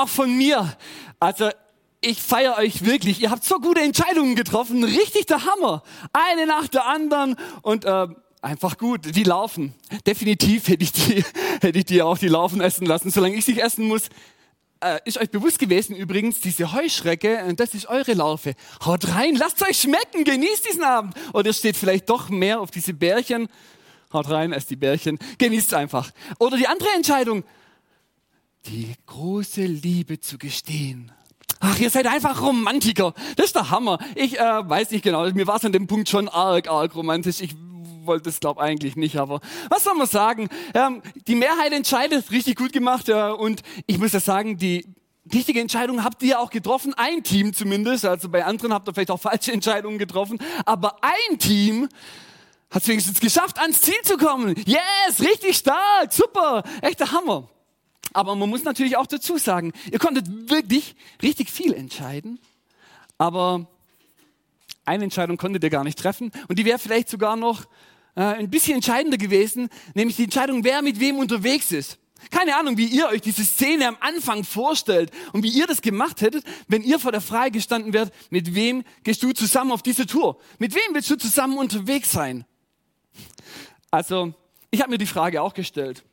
Auch von mir. Also ich feiere euch wirklich. Ihr habt so gute Entscheidungen getroffen. Richtig der Hammer. Eine nach der anderen und äh, einfach gut. Die laufen. Definitiv hätte ich die, hätte ich die auch die laufen essen lassen, solange ich sich essen muss. Äh, ist euch bewusst gewesen übrigens, diese Heuschrecke, äh, das ist eure Larve. Haut rein, lasst euch schmecken, genießt diesen Abend. Oder steht vielleicht doch mehr auf diese Bärchen. Haut rein, esst die Bärchen, genießt einfach. Oder die andere Entscheidung, die große Liebe zu gestehen. Ach, ihr seid einfach Romantiker. Das ist der Hammer. Ich äh, weiß nicht genau, mir war es an dem Punkt schon arg, arg romantisch. Ich wollte es, glaube eigentlich nicht, aber was soll man sagen? Ähm, die Mehrheit entscheidet, richtig gut gemacht. Ja, und ich muss ja sagen, die richtige Entscheidung habt ihr auch getroffen. Ein Team zumindest. Also bei anderen habt ihr vielleicht auch falsche Entscheidungen getroffen. Aber ein Team hat es wenigstens geschafft, ans Ziel zu kommen. Yes, richtig stark, super, echter Hammer. Aber man muss natürlich auch dazu sagen, ihr konntet wirklich richtig viel entscheiden, aber eine Entscheidung konntet ihr gar nicht treffen und die wäre vielleicht sogar noch äh, ein bisschen entscheidender gewesen, nämlich die Entscheidung, wer mit wem unterwegs ist. Keine Ahnung, wie ihr euch diese Szene am Anfang vorstellt und wie ihr das gemacht hättet, wenn ihr vor der Frage gestanden wärt, mit wem gehst du zusammen auf diese Tour? Mit wem willst du zusammen unterwegs sein? Also, ich habe mir die Frage auch gestellt.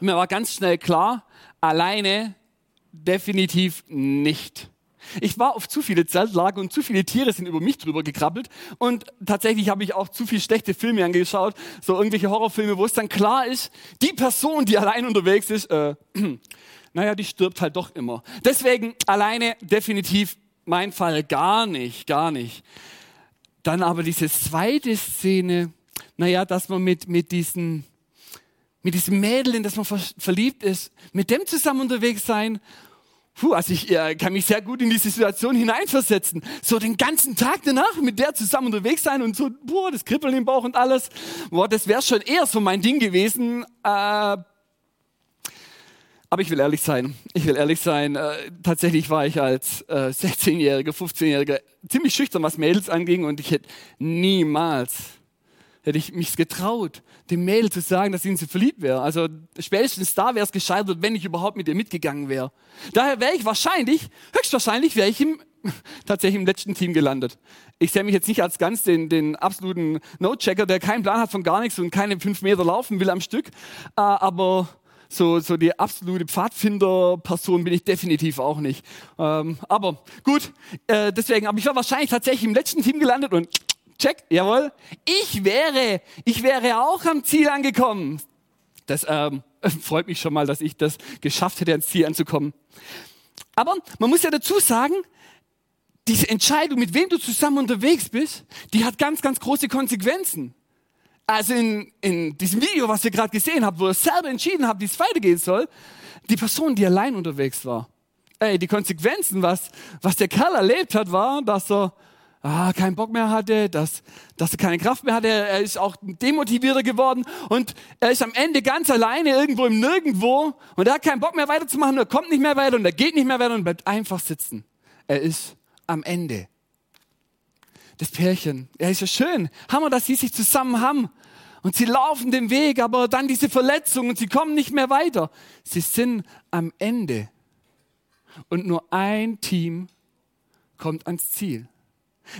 Mir war ganz schnell klar, alleine definitiv nicht. Ich war auf zu viele Zeltlager und zu viele Tiere sind über mich drüber gekrabbelt und tatsächlich habe ich auch zu viel schlechte Filme angeschaut, so irgendwelche Horrorfilme, wo es dann klar ist, die Person, die allein unterwegs ist, äh, naja, die stirbt halt doch immer. Deswegen alleine definitiv mein Fall gar nicht, gar nicht. Dann aber diese zweite Szene, naja, dass man mit, mit diesen mit diesem Mädel, in das man ver verliebt ist, mit dem zusammen unterwegs sein. Puh, also ich äh, kann mich sehr gut in diese Situation hineinversetzen. So den ganzen Tag danach mit der zusammen unterwegs sein und so, boah, das Kribbeln im Bauch und alles. Boah, das wäre schon eher so mein Ding gewesen. Äh, aber ich will ehrlich sein. Ich will ehrlich sein. Äh, tatsächlich war ich als äh, 16-Jähriger, 15-Jähriger ziemlich schüchtern, was Mädels anging und ich hätte niemals hätte ich mich getraut, dem Mädel zu sagen, dass ich in sie verliebt wäre. Also spätestens da wäre es gescheitert, wenn ich überhaupt mit ihr mitgegangen wäre. Daher wäre ich wahrscheinlich, höchstwahrscheinlich wäre ich im, tatsächlich im letzten Team gelandet. Ich sehe mich jetzt nicht als ganz den, den absoluten No-Checker, der keinen Plan hat von gar nichts und keine fünf Meter laufen will am Stück. Äh, aber so, so die absolute Pfadfinder-Person bin ich definitiv auch nicht. Ähm, aber gut, äh, deswegen, aber ich war wahrscheinlich tatsächlich im letzten Team gelandet und check, jawohl. Ich wäre, ich wäre auch am Ziel angekommen. Das ähm, freut mich schon mal, dass ich das geschafft hätte, ans Ziel anzukommen. Aber man muss ja dazu sagen, diese Entscheidung, mit wem du zusammen unterwegs bist, die hat ganz, ganz große Konsequenzen. Also in, in diesem Video, was ihr gerade gesehen habt, wo ihr selber entschieden habt, wie es weitergehen soll, die Person, die allein unterwegs war, ey, die Konsequenzen, was, was der Kerl erlebt hat, war, dass er ah, keinen Bock mehr hatte, dass, dass er keine Kraft mehr hatte. Er ist auch demotivierter geworden und er ist am Ende ganz alleine irgendwo im Nirgendwo und er hat keinen Bock mehr weiterzumachen, er kommt nicht mehr weiter und er geht nicht mehr weiter und bleibt einfach sitzen. Er ist am Ende. Das Pärchen, ja, ist ja schön. Hammer, dass sie sich zusammen haben. Und sie laufen den Weg, aber dann diese Verletzung und sie kommen nicht mehr weiter. Sie sind am Ende. Und nur ein Team kommt ans Ziel.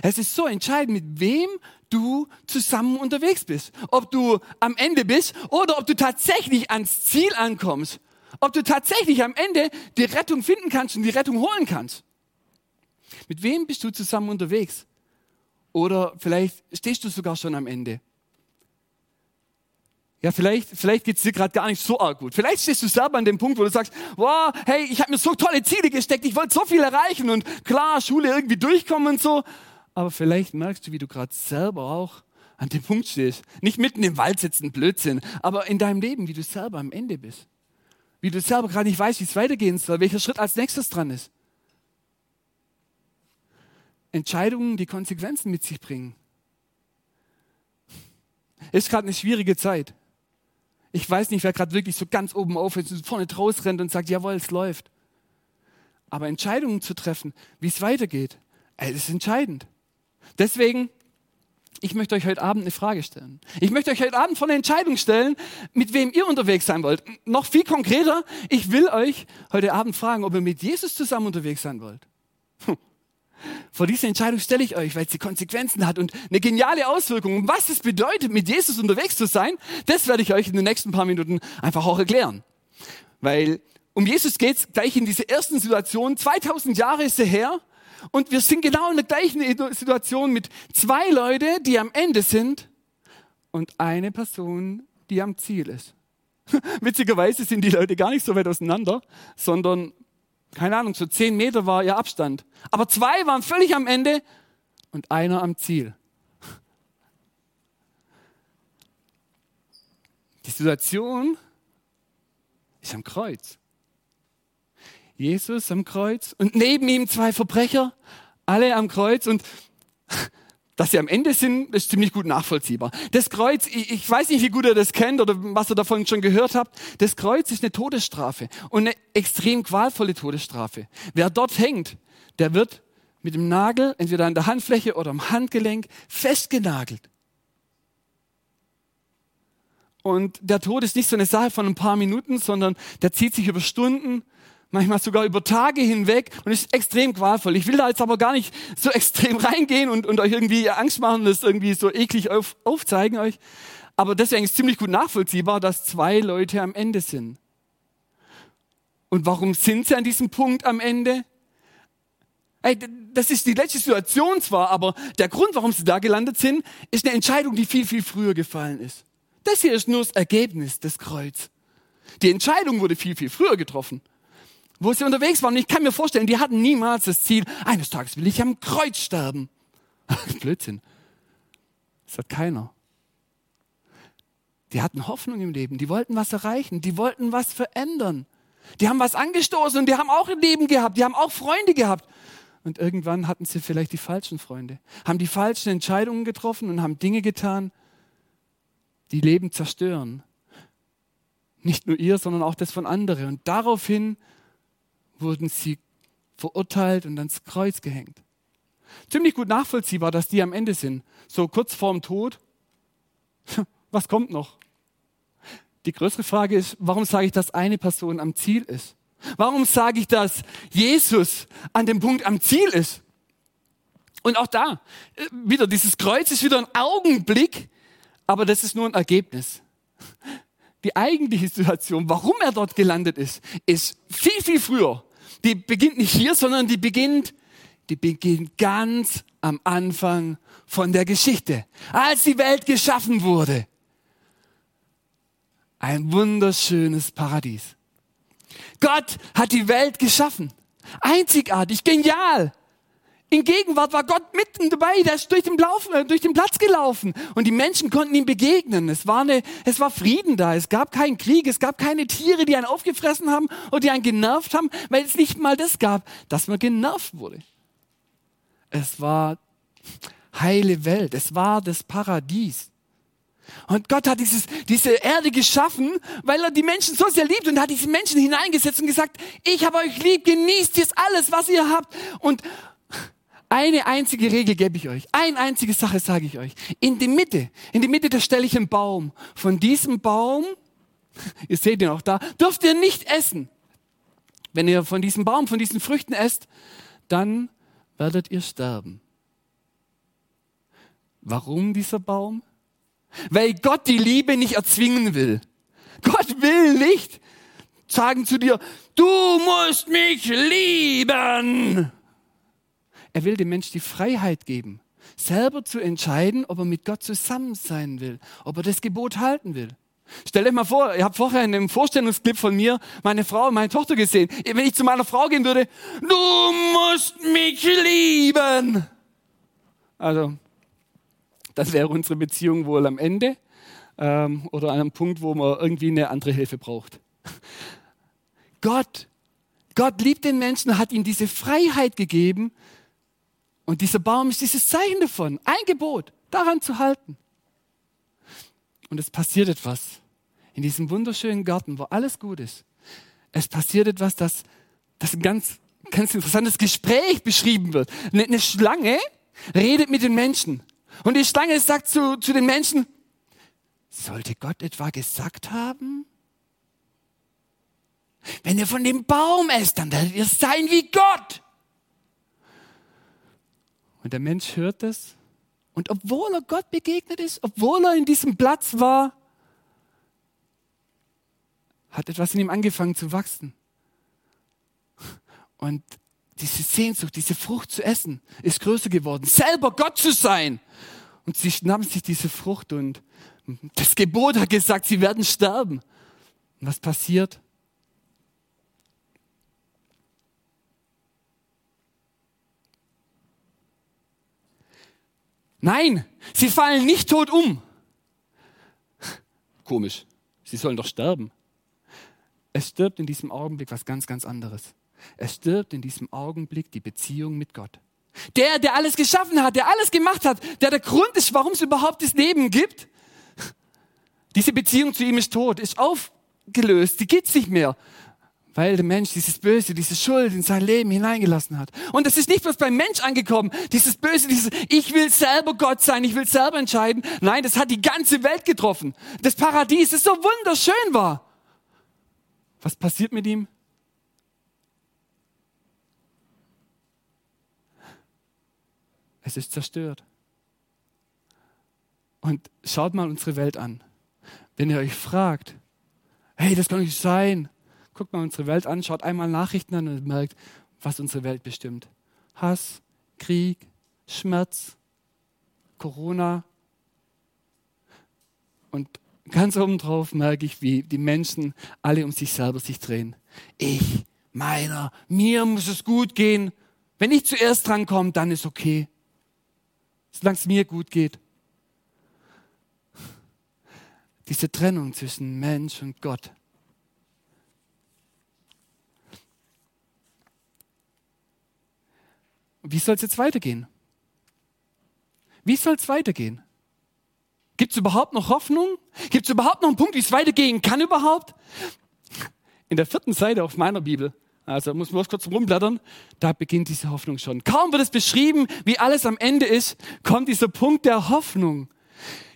Es ist so entscheidend, mit wem du zusammen unterwegs bist. Ob du am Ende bist oder ob du tatsächlich ans Ziel ankommst. Ob du tatsächlich am Ende die Rettung finden kannst und die Rettung holen kannst. Mit wem bist du zusammen unterwegs? Oder vielleicht stehst du sogar schon am Ende. Ja, vielleicht, vielleicht geht es dir gerade gar nicht so arg gut. Vielleicht stehst du selber an dem Punkt, wo du sagst, wow, hey, ich habe mir so tolle Ziele gesteckt, ich wollte so viel erreichen und klar, Schule irgendwie durchkommen und so. Aber vielleicht merkst du, wie du gerade selber auch an dem Punkt stehst. Nicht mitten im Wald sitzen, Blödsinn, aber in deinem Leben, wie du selber am Ende bist. wie du selber gerade nicht weißt, wie es weitergehen soll, welcher Schritt als nächstes dran ist. Entscheidungen, die Konsequenzen mit sich bringen. Ist gerade eine schwierige Zeit. Ich weiß nicht, wer gerade wirklich so ganz oben auf ist und vorne draus rennt und sagt, jawohl, es läuft. Aber Entscheidungen zu treffen, wie es weitergeht, ey, das ist entscheidend. Deswegen, ich möchte euch heute Abend eine Frage stellen. Ich möchte euch heute Abend vor eine Entscheidung stellen, mit wem ihr unterwegs sein wollt. Noch viel konkreter, ich will euch heute Abend fragen, ob ihr mit Jesus zusammen unterwegs sein wollt. Vor diese Entscheidung stelle ich euch, weil sie Konsequenzen hat und eine geniale Auswirkung. Und was es bedeutet, mit Jesus unterwegs zu sein, das werde ich euch in den nächsten paar Minuten einfach auch erklären. Weil um Jesus geht es gleich in dieser ersten Situation. 2000 Jahre ist er her und wir sind genau in der gleichen Situation mit zwei Leuten, die am Ende sind und eine Person, die am Ziel ist. Witzigerweise sind die Leute gar nicht so weit auseinander, sondern, keine Ahnung, so zehn Meter war ihr Abstand. Aber zwei waren völlig am Ende und einer am Ziel. Die Situation ist am Kreuz. Jesus am Kreuz und neben ihm zwei Verbrecher, alle am Kreuz und dass sie am Ende sind, ist ziemlich gut nachvollziehbar. Das Kreuz, ich, ich weiß nicht, wie gut ihr das kennt oder was ihr davon schon gehört habt, das Kreuz ist eine Todesstrafe und eine extrem qualvolle Todesstrafe. Wer dort hängt, der wird mit dem Nagel entweder an der Handfläche oder am Handgelenk festgenagelt. Und der Tod ist nicht so eine Sache von ein paar Minuten, sondern der zieht sich über Stunden manchmal sogar über Tage hinweg und ist extrem qualvoll. Ich will da jetzt aber gar nicht so extrem reingehen und, und euch irgendwie Angst machen und das irgendwie so eklig auf, aufzeigen euch. Aber deswegen ist ziemlich gut nachvollziehbar, dass zwei Leute am Ende sind. Und warum sind sie an diesem Punkt am Ende? Ey, das ist die letzte Situation zwar, aber der Grund, warum sie da gelandet sind, ist eine Entscheidung, die viel, viel früher gefallen ist. Das hier ist nur das Ergebnis des Kreuz. Die Entscheidung wurde viel, viel früher getroffen wo sie unterwegs waren. Und ich kann mir vorstellen, die hatten niemals das Ziel, eines Tages will ich am Kreuz sterben. Blödsinn. Das hat keiner. Die hatten Hoffnung im Leben, die wollten was erreichen, die wollten was verändern. Die haben was angestoßen und die haben auch ein Leben gehabt, die haben auch Freunde gehabt. Und irgendwann hatten sie vielleicht die falschen Freunde, haben die falschen Entscheidungen getroffen und haben Dinge getan, die Leben zerstören. Nicht nur ihr, sondern auch das von anderen. Und daraufhin wurden sie verurteilt und ans Kreuz gehängt. Ziemlich gut nachvollziehbar, dass die am Ende sind. So kurz vorm Tod. Was kommt noch? Die größere Frage ist, warum sage ich, dass eine Person am Ziel ist? Warum sage ich, dass Jesus an dem Punkt am Ziel ist? Und auch da, äh, wieder, dieses Kreuz ist wieder ein Augenblick, aber das ist nur ein Ergebnis die eigentliche Situation, warum er dort gelandet ist, ist viel, viel früher. Die beginnt nicht hier, sondern die beginnt, die beginnt ganz am Anfang von der Geschichte, als die Welt geschaffen wurde. Ein wunderschönes Paradies. Gott hat die Welt geschaffen. Einzigartig, genial. In Gegenwart war Gott mitten dabei, der ist durch den, Lauf, äh, durch den Platz gelaufen und die Menschen konnten ihm begegnen. Es war, eine, es war Frieden da, es gab keinen Krieg, es gab keine Tiere, die einen aufgefressen haben und die einen genervt haben, weil es nicht mal das gab, dass man genervt wurde. Es war heile Welt, es war das Paradies. Und Gott hat dieses, diese Erde geschaffen, weil er die Menschen so sehr liebt und hat diese Menschen hineingesetzt und gesagt, ich habe euch lieb, genießt jetzt alles, was ihr habt und eine einzige Regel gebe ich euch. Eine einzige Sache sage ich euch. In die Mitte, in die Mitte, da stelle ich einen Baum. Von diesem Baum, ihr seht ihn auch da, dürft ihr nicht essen. Wenn ihr von diesem Baum, von diesen Früchten esst, dann werdet ihr sterben. Warum dieser Baum? Weil Gott die Liebe nicht erzwingen will. Gott will nicht sagen zu dir, du musst mich lieben. Er will dem Mensch die Freiheit geben, selber zu entscheiden, ob er mit Gott zusammen sein will, ob er das Gebot halten will. Stell euch mal vor, ihr habt vorher in einem Vorstellungsclip von mir meine Frau und meine Tochter gesehen. Wenn ich zu meiner Frau gehen würde, du musst mich lieben. Also, das wäre unsere Beziehung wohl am Ende ähm, oder an einem Punkt, wo man irgendwie eine andere Hilfe braucht. Gott, Gott liebt den Menschen, hat ihm diese Freiheit gegeben. Und dieser Baum ist dieses Zeichen davon. Ein Gebot, daran zu halten. Und es passiert etwas in diesem wunderschönen Garten, wo alles gut ist. Es passiert etwas, das, das ein ganz, ganz interessantes Gespräch beschrieben wird. Eine, eine Schlange redet mit den Menschen. Und die Schlange sagt zu, zu den Menschen, sollte Gott etwa gesagt haben? Wenn ihr von dem Baum esst, dann werdet ihr sein wie Gott. Und der Mensch hört es. Und obwohl er Gott begegnet ist, obwohl er in diesem Platz war, hat etwas in ihm angefangen zu wachsen. Und diese Sehnsucht, diese Frucht zu essen, ist größer geworden, selber Gott zu sein. Und sie schnappen sich diese Frucht und das Gebot hat gesagt, sie werden sterben. Und was passiert? Nein, sie fallen nicht tot um. Komisch, sie sollen doch sterben. Es stirbt in diesem Augenblick was ganz, ganz anderes. Es stirbt in diesem Augenblick die Beziehung mit Gott. Der, der alles geschaffen hat, der alles gemacht hat, der der Grund ist, warum es überhaupt das Leben gibt. Diese Beziehung zu ihm ist tot, ist aufgelöst, die gibt's nicht mehr weil der Mensch dieses Böse, diese Schuld in sein Leben hineingelassen hat. Und das ist nicht bloß beim Mensch angekommen, dieses Böse, dieses Ich will selber Gott sein, ich will selber entscheiden. Nein, das hat die ganze Welt getroffen. Das Paradies, das so wunderschön war. Was passiert mit ihm? Es ist zerstört. Und schaut mal unsere Welt an. Wenn ihr euch fragt, hey, das kann nicht sein, guckt mal unsere Welt an, schaut einmal Nachrichten an und merkt, was unsere Welt bestimmt. Hass, Krieg, Schmerz, Corona. Und ganz oben drauf merke ich, wie die Menschen alle um sich selber sich drehen. Ich, meiner, mir muss es gut gehen. Wenn ich zuerst drankomme, dann ist okay. Solange es mir gut geht. Diese Trennung zwischen Mensch und Gott wie soll es jetzt weitergehen? Wie soll es weitergehen? Gibt es überhaupt noch Hoffnung? Gibt es überhaupt noch einen Punkt, wie es weitergehen kann überhaupt? In der vierten Seite auf meiner Bibel, also muss man kurz rumblättern, da beginnt diese Hoffnung schon. Kaum wird es beschrieben, wie alles am Ende ist, kommt dieser Punkt der Hoffnung.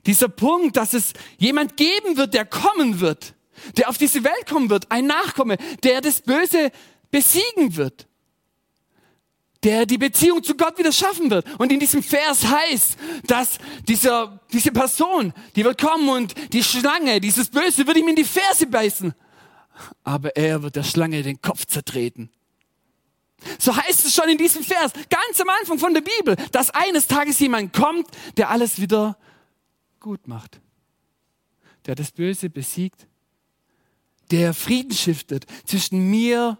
Dieser Punkt, dass es jemand geben wird, der kommen wird, der auf diese Welt kommen wird, ein Nachkomme, der das Böse besiegen wird der die Beziehung zu Gott wieder schaffen wird. Und in diesem Vers heißt, dass dieser, diese Person, die wird kommen und die Schlange, dieses Böse, wird ihm in die Ferse beißen. Aber er wird der Schlange den Kopf zertreten. So heißt es schon in diesem Vers, ganz am Anfang von der Bibel, dass eines Tages jemand kommt, der alles wieder gut macht. Der das Böse besiegt. Der Frieden stiftet zwischen mir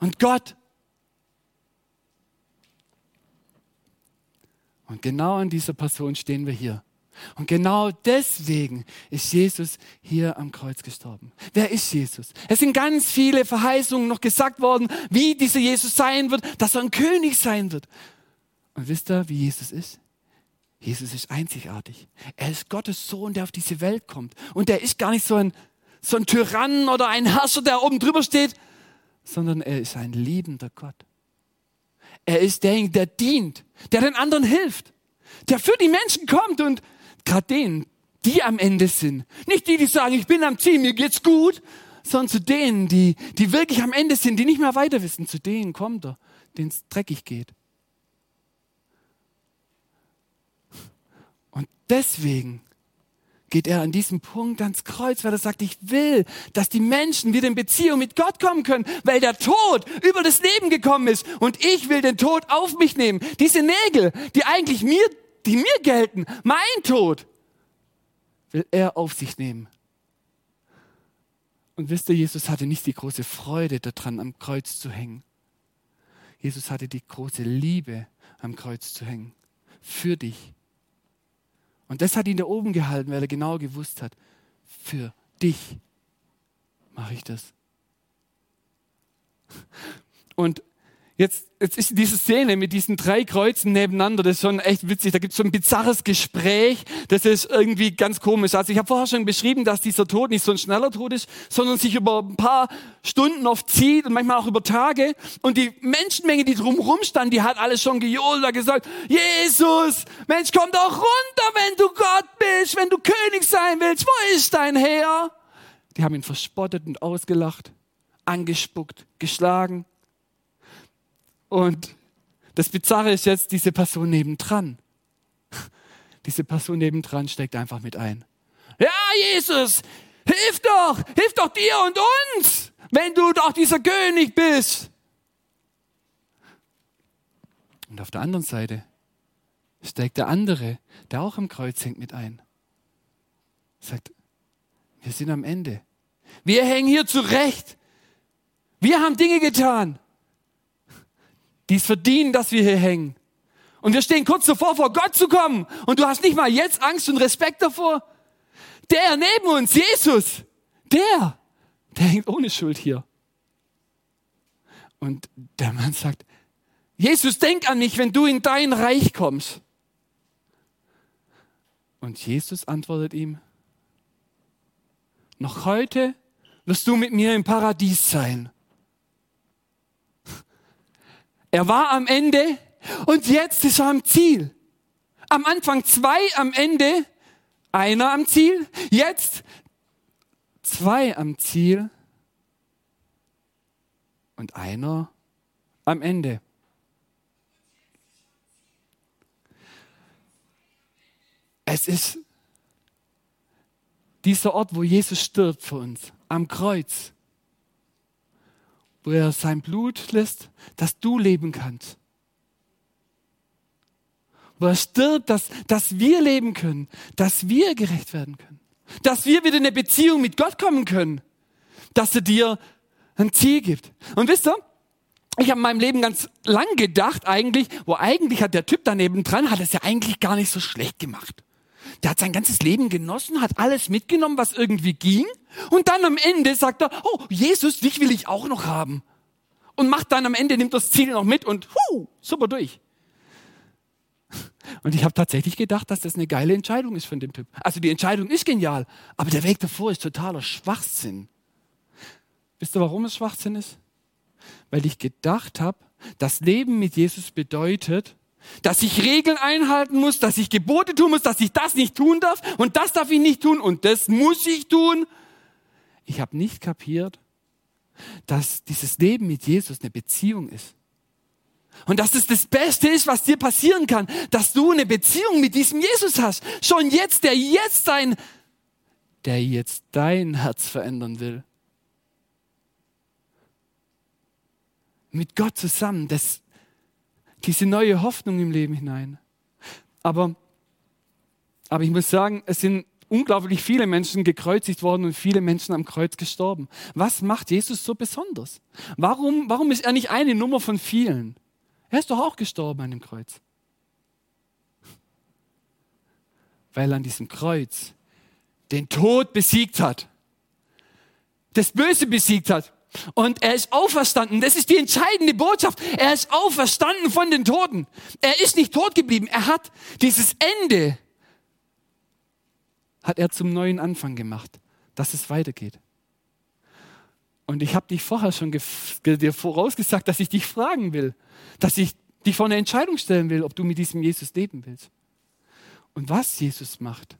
und Gott. Und genau an dieser Person stehen wir hier. Und genau deswegen ist Jesus hier am Kreuz gestorben. Wer ist Jesus? Es sind ganz viele Verheißungen noch gesagt worden, wie dieser Jesus sein wird, dass er ein König sein wird. Und wisst ihr, wie Jesus ist? Jesus ist einzigartig. Er ist Gottes Sohn, der auf diese Welt kommt. Und er ist gar nicht so ein, so ein Tyrann oder ein Herrscher, der oben drüber steht, sondern er ist ein liebender Gott. Er ist derjenige, der dient, der den anderen hilft, der für die Menschen kommt und gerade denen, die am Ende sind. Nicht die, die sagen, ich bin am Ziel, mir geht's gut, sondern zu denen, die, die wirklich am Ende sind, die nicht mehr weiter wissen. Zu denen kommt er, denen es dreckig geht. Und deswegen geht er an diesem Punkt ans Kreuz, weil er sagt, ich will, dass die Menschen wieder in Beziehung mit Gott kommen können, weil der Tod über das Leben gekommen ist und ich will den Tod auf mich nehmen. Diese Nägel, die eigentlich mir, die mir gelten, mein Tod, will er auf sich nehmen. Und wisst ihr, Jesus hatte nicht die große Freude daran, am Kreuz zu hängen. Jesus hatte die große Liebe, am Kreuz zu hängen. Für dich und das hat ihn da oben gehalten, weil er genau gewusst hat, für dich mache ich das. Und Jetzt, jetzt ist diese Szene mit diesen drei Kreuzen nebeneinander, das ist schon echt witzig. Da gibt es so ein bizarres Gespräch, das ist irgendwie ganz komisch. Also ich habe vorher schon beschrieben, dass dieser Tod nicht so ein schneller Tod ist, sondern sich über ein paar Stunden oft zieht und manchmal auch über Tage. Und die Menschenmenge, die drumherum stand, die hat alles schon gejohlt, hat gesagt, Jesus, Mensch, komm doch runter, wenn du Gott bist, wenn du König sein willst. Wo ist dein Herr? Die haben ihn verspottet und ausgelacht, angespuckt, geschlagen. Und das Bizarre ist jetzt diese Person nebendran. Diese Person nebendran steckt einfach mit ein. Ja, Jesus, hilf doch, hilf doch dir und uns, wenn du doch dieser König bist. Und auf der anderen Seite steckt der andere, der auch am Kreuz hängt, mit ein. Sagt, wir sind am Ende. Wir hängen hier zurecht. Wir haben Dinge getan die es verdienen, dass wir hier hängen. Und wir stehen kurz davor, vor Gott zu kommen. Und du hast nicht mal jetzt Angst und Respekt davor. Der neben uns, Jesus, der, der hängt ohne Schuld hier. Und der Mann sagt, Jesus, denk an mich, wenn du in dein Reich kommst. Und Jesus antwortet ihm, noch heute wirst du mit mir im Paradies sein. Er war am Ende und jetzt ist er am Ziel. Am Anfang zwei, am Ende einer am Ziel. Jetzt zwei am Ziel und einer am Ende. Es ist dieser Ort, wo Jesus stirbt für uns, am Kreuz wo er sein Blut lässt, dass du leben kannst. Wo er stirbt, dass, dass wir leben können, dass wir gerecht werden können, dass wir wieder in eine Beziehung mit Gott kommen können, dass er dir ein Ziel gibt. Und wisst ihr, ich habe in meinem Leben ganz lang gedacht eigentlich, wo eigentlich hat der Typ daneben dran, hat es ja eigentlich gar nicht so schlecht gemacht. Der hat sein ganzes Leben genossen, hat alles mitgenommen, was irgendwie ging. Und dann am Ende sagt er, oh, Jesus, dich will ich auch noch haben. Und macht dann am Ende, nimmt das Ziel noch mit und hu, super durch. Und ich habe tatsächlich gedacht, dass das eine geile Entscheidung ist von dem Typ. Also die Entscheidung ist genial, aber der Weg davor ist totaler Schwachsinn. Wisst ihr, warum es Schwachsinn ist? Weil ich gedacht habe, das Leben mit Jesus bedeutet, dass ich Regeln einhalten muss, dass ich Gebote tun muss, dass ich das nicht tun darf und das darf ich nicht tun und das muss ich tun. Ich habe nicht kapiert, dass dieses Leben mit Jesus eine Beziehung ist. Und dass es das Beste ist, was dir passieren kann, dass du eine Beziehung mit diesem Jesus hast. Schon jetzt, der jetzt dein, der jetzt dein Herz verändern will. Mit Gott zusammen, das, diese neue Hoffnung im Leben hinein. Aber, aber ich muss sagen, es sind unglaublich viele Menschen gekreuzigt worden und viele Menschen am Kreuz gestorben. Was macht Jesus so besonders? Warum, warum ist er nicht eine Nummer von vielen? Er ist doch auch gestorben an dem Kreuz. Weil er an diesem Kreuz den Tod besiegt hat, das Böse besiegt hat, und er ist auferstanden. Das ist die entscheidende Botschaft. Er ist auferstanden von den Toten. Er ist nicht tot geblieben. Er hat dieses Ende, hat er zum neuen Anfang gemacht, dass es weitergeht. Und ich habe dich vorher schon dir vorausgesagt, dass ich dich fragen will, dass ich dich vor eine Entscheidung stellen will, ob du mit diesem Jesus leben willst. Und was Jesus macht,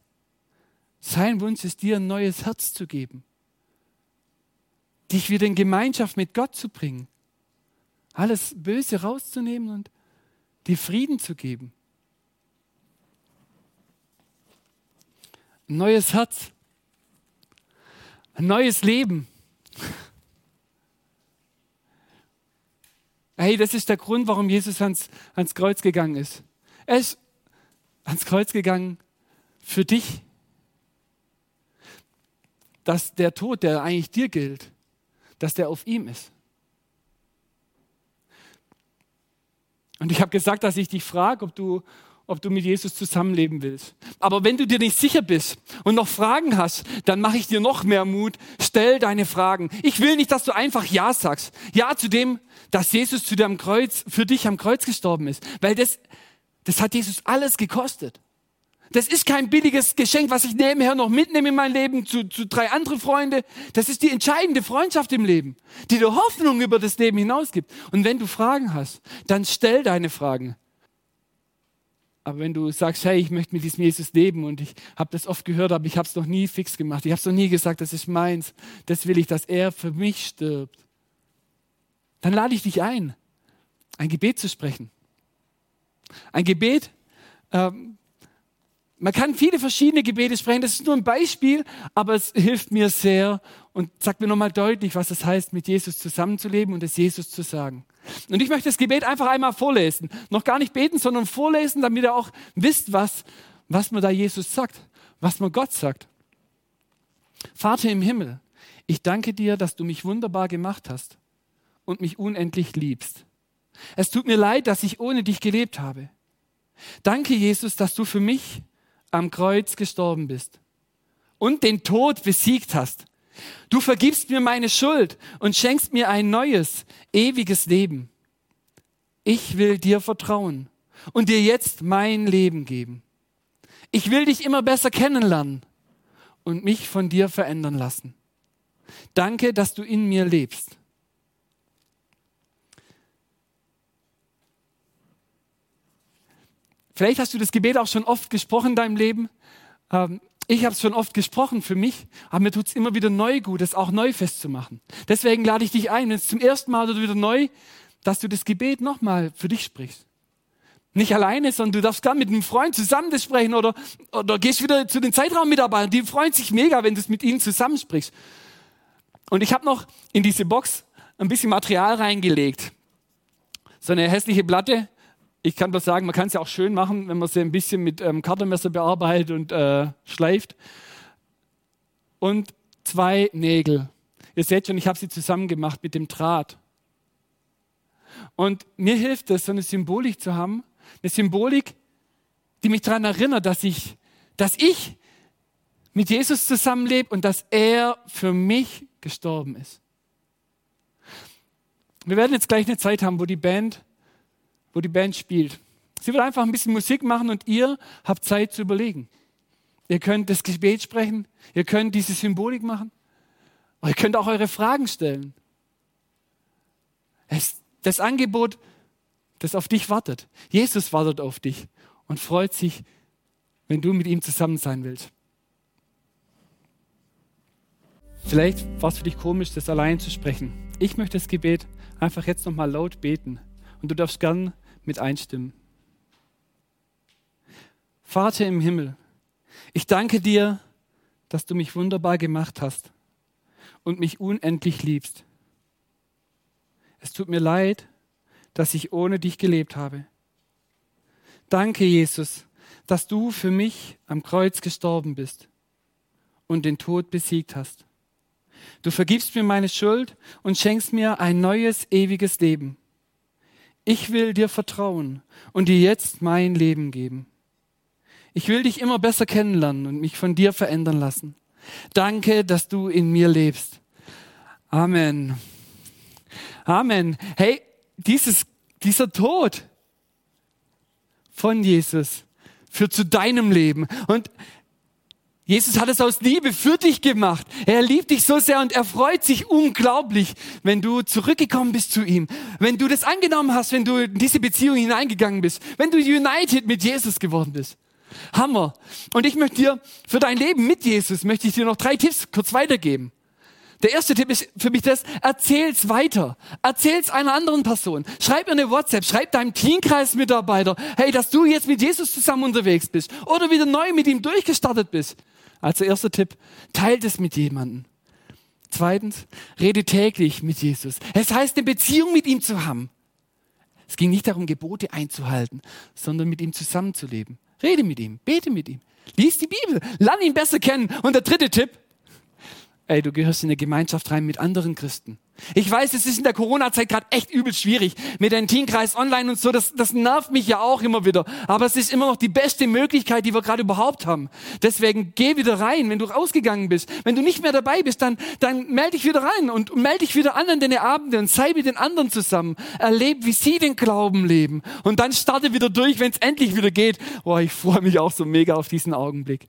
sein Wunsch ist dir ein neues Herz zu geben dich wieder in Gemeinschaft mit Gott zu bringen. Alles Böse rauszunehmen und dir Frieden zu geben. Ein neues Herz. Ein neues Leben. Hey, das ist der Grund, warum Jesus ans, ans Kreuz gegangen ist. Er ist ans Kreuz gegangen für dich. Dass der Tod, der eigentlich dir gilt, dass der auf ihm ist. Und ich habe gesagt, dass ich dich frage, ob du, ob du mit Jesus zusammenleben willst. Aber wenn du dir nicht sicher bist und noch Fragen hast, dann mache ich dir noch mehr Mut. Stell deine Fragen. Ich will nicht, dass du einfach Ja sagst. Ja zu dem, dass Jesus zu deinem Kreuz, für dich am Kreuz gestorben ist. Weil das, das hat Jesus alles gekostet. Das ist kein billiges Geschenk, was ich nebenher noch mitnehme in mein Leben zu, zu drei andere Freunde. Das ist die entscheidende Freundschaft im Leben, die dir Hoffnung über das Leben hinaus gibt. Und wenn du Fragen hast, dann stell deine Fragen. Aber wenn du sagst, hey, ich möchte mit diesem Jesus leben und ich habe das oft gehört, aber ich habe es noch nie fix gemacht, ich habe es noch nie gesagt, das ist meins, das will ich, dass er für mich stirbt, dann lade ich dich ein, ein Gebet zu sprechen. Ein Gebet, ähm, man kann viele verschiedene Gebete sprechen, das ist nur ein Beispiel, aber es hilft mir sehr und sagt mir nochmal deutlich, was es heißt, mit Jesus zusammenzuleben und es Jesus zu sagen. Und ich möchte das Gebet einfach einmal vorlesen. Noch gar nicht beten, sondern vorlesen, damit ihr auch wisst, was, was man da Jesus sagt, was man Gott sagt. Vater im Himmel, ich danke dir, dass du mich wunderbar gemacht hast und mich unendlich liebst. Es tut mir leid, dass ich ohne dich gelebt habe. Danke, Jesus, dass du für mich am Kreuz gestorben bist und den Tod besiegt hast. Du vergibst mir meine Schuld und schenkst mir ein neues, ewiges Leben. Ich will dir vertrauen und dir jetzt mein Leben geben. Ich will dich immer besser kennenlernen und mich von dir verändern lassen. Danke, dass du in mir lebst. Vielleicht hast du das Gebet auch schon oft gesprochen in deinem Leben. Ähm, ich habe es schon oft gesprochen für mich, aber mir tut es immer wieder neu gut, es auch neu festzumachen. Deswegen lade ich dich ein, wenn es zum ersten Mal oder wieder neu, dass du das Gebet nochmal für dich sprichst. Nicht alleine, sondern du darfst dann mit einem Freund zusammen das sprechen oder, oder gehst wieder zu den Zeitraummitarbeitern. Die freuen sich mega, wenn du es mit ihnen zusammensprichst. Und ich habe noch in diese Box ein bisschen Material reingelegt. So eine hässliche Platte ich kann bloß sagen, man kann es ja auch schön machen, wenn man sie ein bisschen mit ähm, Kartenmesser bearbeitet und äh, schleift. Und zwei Nägel. Ihr seht schon, ich habe sie zusammen gemacht mit dem Draht. Und mir hilft es, so eine Symbolik zu haben. Eine Symbolik, die mich daran erinnert, dass ich, dass ich mit Jesus zusammenlebe und dass er für mich gestorben ist. Wir werden jetzt gleich eine Zeit haben, wo die Band wo die Band spielt. Sie wird einfach ein bisschen Musik machen und ihr habt Zeit zu überlegen. Ihr könnt das Gebet sprechen, ihr könnt diese Symbolik machen, aber ihr könnt auch eure Fragen stellen. Es, das Angebot, das auf dich wartet. Jesus wartet auf dich und freut sich, wenn du mit ihm zusammen sein willst. Vielleicht war es für dich komisch, das allein zu sprechen. Ich möchte das Gebet einfach jetzt nochmal laut beten. Und du darfst gern mit einstimmen. Vater im Himmel, ich danke dir, dass du mich wunderbar gemacht hast und mich unendlich liebst. Es tut mir leid, dass ich ohne dich gelebt habe. Danke, Jesus, dass du für mich am Kreuz gestorben bist und den Tod besiegt hast. Du vergibst mir meine Schuld und schenkst mir ein neues, ewiges Leben. Ich will dir vertrauen und dir jetzt mein Leben geben. Ich will dich immer besser kennenlernen und mich von dir verändern lassen. Danke, dass du in mir lebst. Amen. Amen. Hey, dieses, dieser Tod von Jesus führt zu deinem Leben. Und Jesus hat es aus Liebe für dich gemacht. Er liebt dich so sehr und er freut sich unglaublich, wenn du zurückgekommen bist zu ihm, wenn du das angenommen hast, wenn du in diese Beziehung hineingegangen bist, wenn du united mit Jesus geworden bist. Hammer. Und ich möchte dir für dein Leben mit Jesus, möchte ich dir noch drei Tipps kurz weitergeben. Der erste Tipp ist für mich das, erzähl's weiter. Erzähl's einer anderen Person. Schreib mir eine WhatsApp, schreib deinem Teamkreismitarbeiter, hey, dass du jetzt mit Jesus zusammen unterwegs bist oder wieder neu mit ihm durchgestartet bist. Also erster Tipp, teilt es mit jemandem. Zweitens, rede täglich mit Jesus. Es heißt, eine Beziehung mit ihm zu haben. Es ging nicht darum, Gebote einzuhalten, sondern mit ihm zusammenzuleben. Rede mit ihm, bete mit ihm, lies die Bibel, lerne ihn besser kennen. Und der dritte Tipp, ey, du gehörst in eine Gemeinschaft rein mit anderen Christen. Ich weiß, es ist in der Corona-Zeit gerade echt übel schwierig mit dem Teamkreis online und so. Das, das nervt mich ja auch immer wieder. Aber es ist immer noch die beste Möglichkeit, die wir gerade überhaupt haben. Deswegen geh wieder rein, wenn du rausgegangen bist. Wenn du nicht mehr dabei bist, dann, dann melde dich wieder rein und melde dich wieder an an deine Abende und sei mit den anderen zusammen. Erleb, wie sie den Glauben leben. Und dann starte wieder durch, wenn es endlich wieder geht. Boah, ich freue mich auch so mega auf diesen Augenblick.